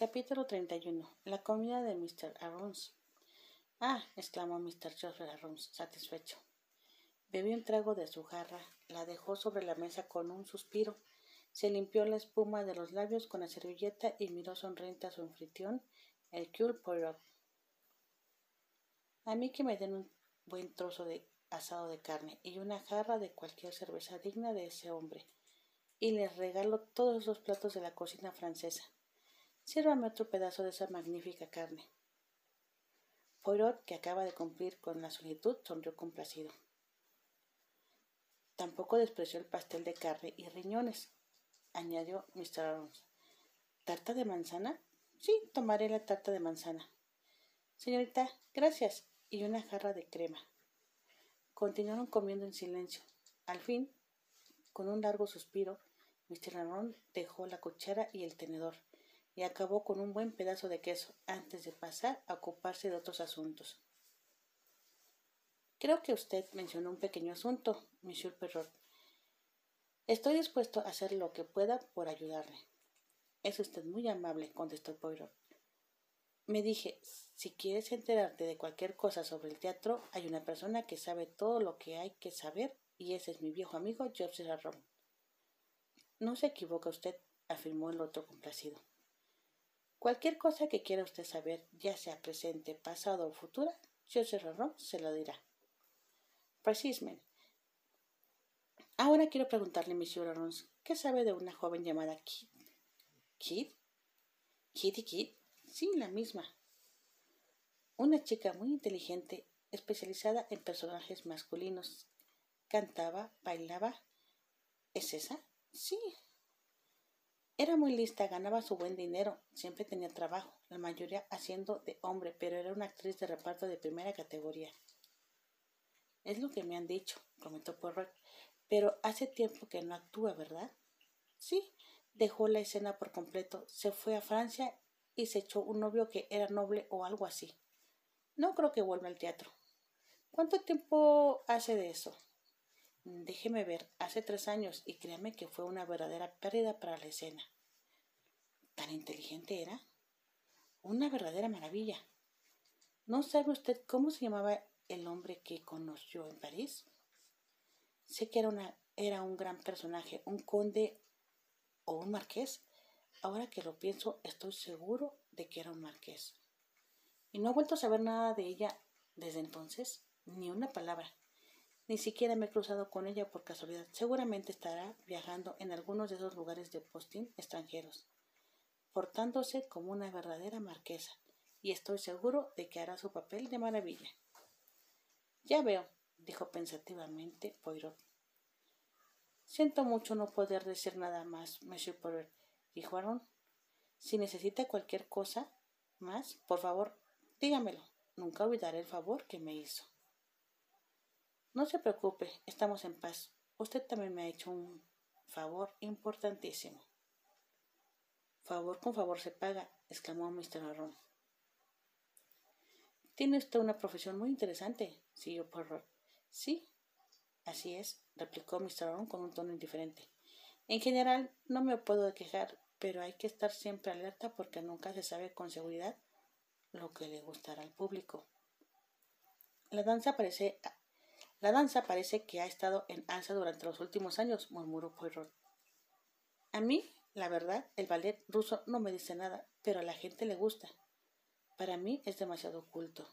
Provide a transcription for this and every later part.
Capítulo 31. La comida de Mr. Arons. Ah, exclamó Mr. Geoffrey Arons, satisfecho. Bebió un trago de su jarra, la dejó sobre la mesa con un suspiro, se limpió la espuma de los labios con la servilleta y miró sonriente a su anfitrión, el Cure Poirot. A mí que me den un buen trozo de asado de carne y una jarra de cualquier cerveza digna de ese hombre, y les regalo todos los platos de la cocina francesa. Sírvame otro pedazo de esa magnífica carne. Poirot, que acaba de cumplir con la solicitud, sonrió complacido. Tampoco despreció el pastel de carne y riñones, añadió Mr. Arons. ¿Tarta de manzana? Sí, tomaré la tarta de manzana. Señorita, gracias. Y una jarra de crema. Continuaron comiendo en silencio. Al fin, con un largo suspiro, Mr. Arons dejó la cuchara y el tenedor y acabó con un buen pedazo de queso antes de pasar a ocuparse de otros asuntos. Creo que usted mencionó un pequeño asunto, Monsieur Perrot. Estoy dispuesto a hacer lo que pueda por ayudarle. Es usted muy amable, contestó Poirot. Me dije, si quieres enterarte de cualquier cosa sobre el teatro, hay una persona que sabe todo lo que hay que saber, y ese es mi viejo amigo George Ron. No se equivoca usted, afirmó el otro complacido. Cualquier cosa que quiera usted saber, ya sea presente, pasado o futura, George Ron se lo dirá. Precisamente. Ahora quiero preguntarle, Monsieur Arons, ¿qué sabe de una joven llamada Kid? ¿Kid? ¿Kitty Kid? Sí, la misma. Una chica muy inteligente, especializada en personajes masculinos. Cantaba, bailaba. ¿Es esa? Sí. Era muy lista, ganaba su buen dinero, siempre tenía trabajo, la mayoría haciendo de hombre, pero era una actriz de reparto de primera categoría. Es lo que me han dicho, comentó Poirot. Pero hace tiempo que no actúa, ¿verdad? Sí, dejó la escena por completo, se fue a Francia y se echó un novio que era noble o algo así. No creo que vuelva al teatro. ¿Cuánto tiempo hace de eso? Déjeme ver, hace tres años y créame que fue una verdadera pérdida para la escena. ¿Tan inteligente era? Una verdadera maravilla. ¿No sabe usted cómo se llamaba el hombre que conoció en París? Sé que era, una, era un gran personaje, un conde o un marqués. Ahora que lo pienso, estoy seguro de que era un marqués. Y no he vuelto a saber nada de ella desde entonces, ni una palabra. Ni siquiera me he cruzado con ella por casualidad. Seguramente estará viajando en algunos de esos lugares de postín extranjeros, portándose como una verdadera marquesa, y estoy seguro de que hará su papel de maravilla. Ya veo, dijo pensativamente Poirot. Siento mucho no poder decir nada más, Monsieur Poirot, dijo Aaron. Si necesita cualquier cosa más, por favor, dígamelo. Nunca olvidaré el favor que me hizo. No se preocupe, estamos en paz. Usted también me ha hecho un favor importantísimo. Favor con favor se paga, exclamó Mr. Aaron. Tiene usted una profesión muy interesante, siguió Poirot. Sí, así es, replicó Mr. Aaron con un tono indiferente. En general, no me puedo quejar, pero hay que estar siempre alerta porque nunca se sabe con seguridad lo que le gustará al público. La danza parece, la danza parece que ha estado en alza durante los últimos años, murmuró Poirot. A mí, la verdad, el ballet ruso no me dice nada, pero a la gente le gusta. Para mí es demasiado oculto.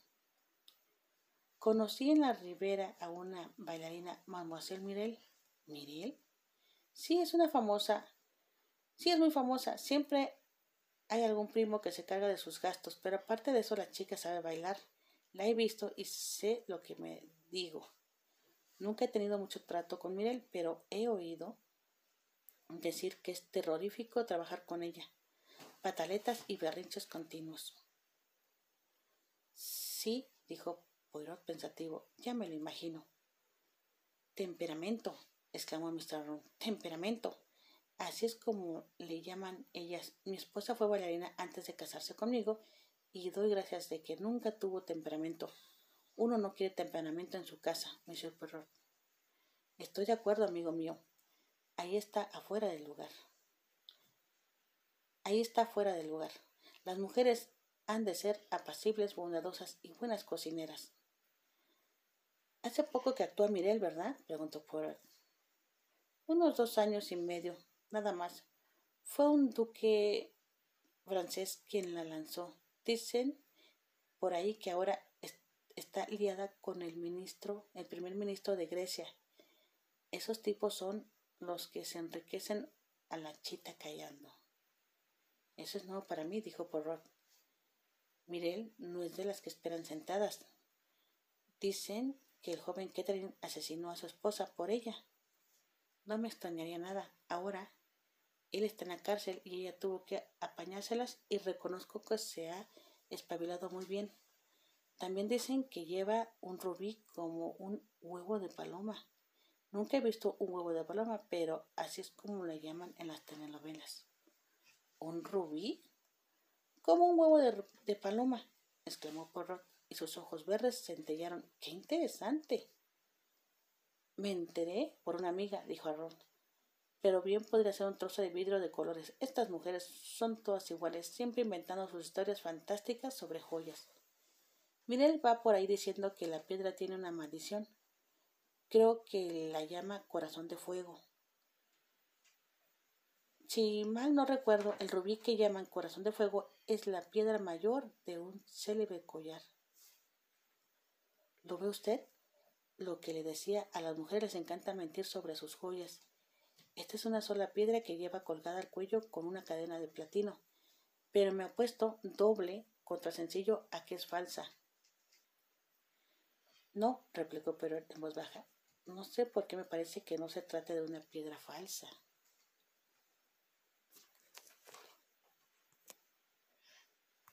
Conocí en la ribera a una bailarina, Mademoiselle Mirel. ¿Mirel? Sí, es una famosa. Sí, es muy famosa. Siempre hay algún primo que se carga de sus gastos, pero aparte de eso la chica sabe bailar. La he visto y sé lo que me digo. Nunca he tenido mucho trato con Mirel, pero he oído decir que es terrorífico trabajar con ella. Pataletas y berrinches continuos. Sí, dijo Poirot pensativo, ya me lo imagino. Temperamento, exclamó Mr. Ron. Temperamento. Así es como le llaman ellas. Mi esposa fue bailarina antes de casarse conmigo y doy gracias de que nunca tuvo temperamento. Uno no quiere temperamento en su casa, Monsieur Poirot. Estoy de acuerdo, amigo mío. Ahí está afuera del lugar. Ahí está fuera del lugar. Las mujeres han de ser apacibles, bondadosas y buenas cocineras. Hace poco que actúa Mirel, ¿verdad? preguntó Poirot. Unos dos años y medio, nada más. Fue un duque francés quien la lanzó. Dicen por ahí que ahora está liada con el ministro, el primer ministro de Grecia. Esos tipos son los que se enriquecen a la chita callando. Eso es nuevo para mí, dijo Poirot. Mirel no es de las que esperan sentadas. Dicen que el joven Catherine asesinó a su esposa por ella. No me extrañaría nada. Ahora él está en la cárcel y ella tuvo que apañárselas y reconozco que se ha espabilado muy bien. También dicen que lleva un rubí como un huevo de paloma. Nunca he visto un huevo de paloma, pero así es como le llaman en las telenovelas. ¿Un rubí? Como un huevo de, de paloma, exclamó Porrot, y sus ojos verdes centellaron. ¡Qué interesante! Me enteré por una amiga, dijo Arron. Pero bien podría ser un trozo de vidrio de colores. Estas mujeres son todas iguales, siempre inventando sus historias fantásticas sobre joyas. Mirel va por ahí diciendo que la piedra tiene una maldición. Creo que la llama corazón de fuego. Si mal no recuerdo, el rubí que llaman corazón de fuego es la piedra mayor de un célebre collar. ¿Lo ve usted? lo que le decía, a las mujeres les encanta mentir sobre sus joyas. Esta es una sola piedra que lleva colgada al cuello con una cadena de platino, pero me ha puesto doble contra sencillo a que es falsa. No, replicó pero en voz baja. No sé por qué me parece que no se trata de una piedra falsa.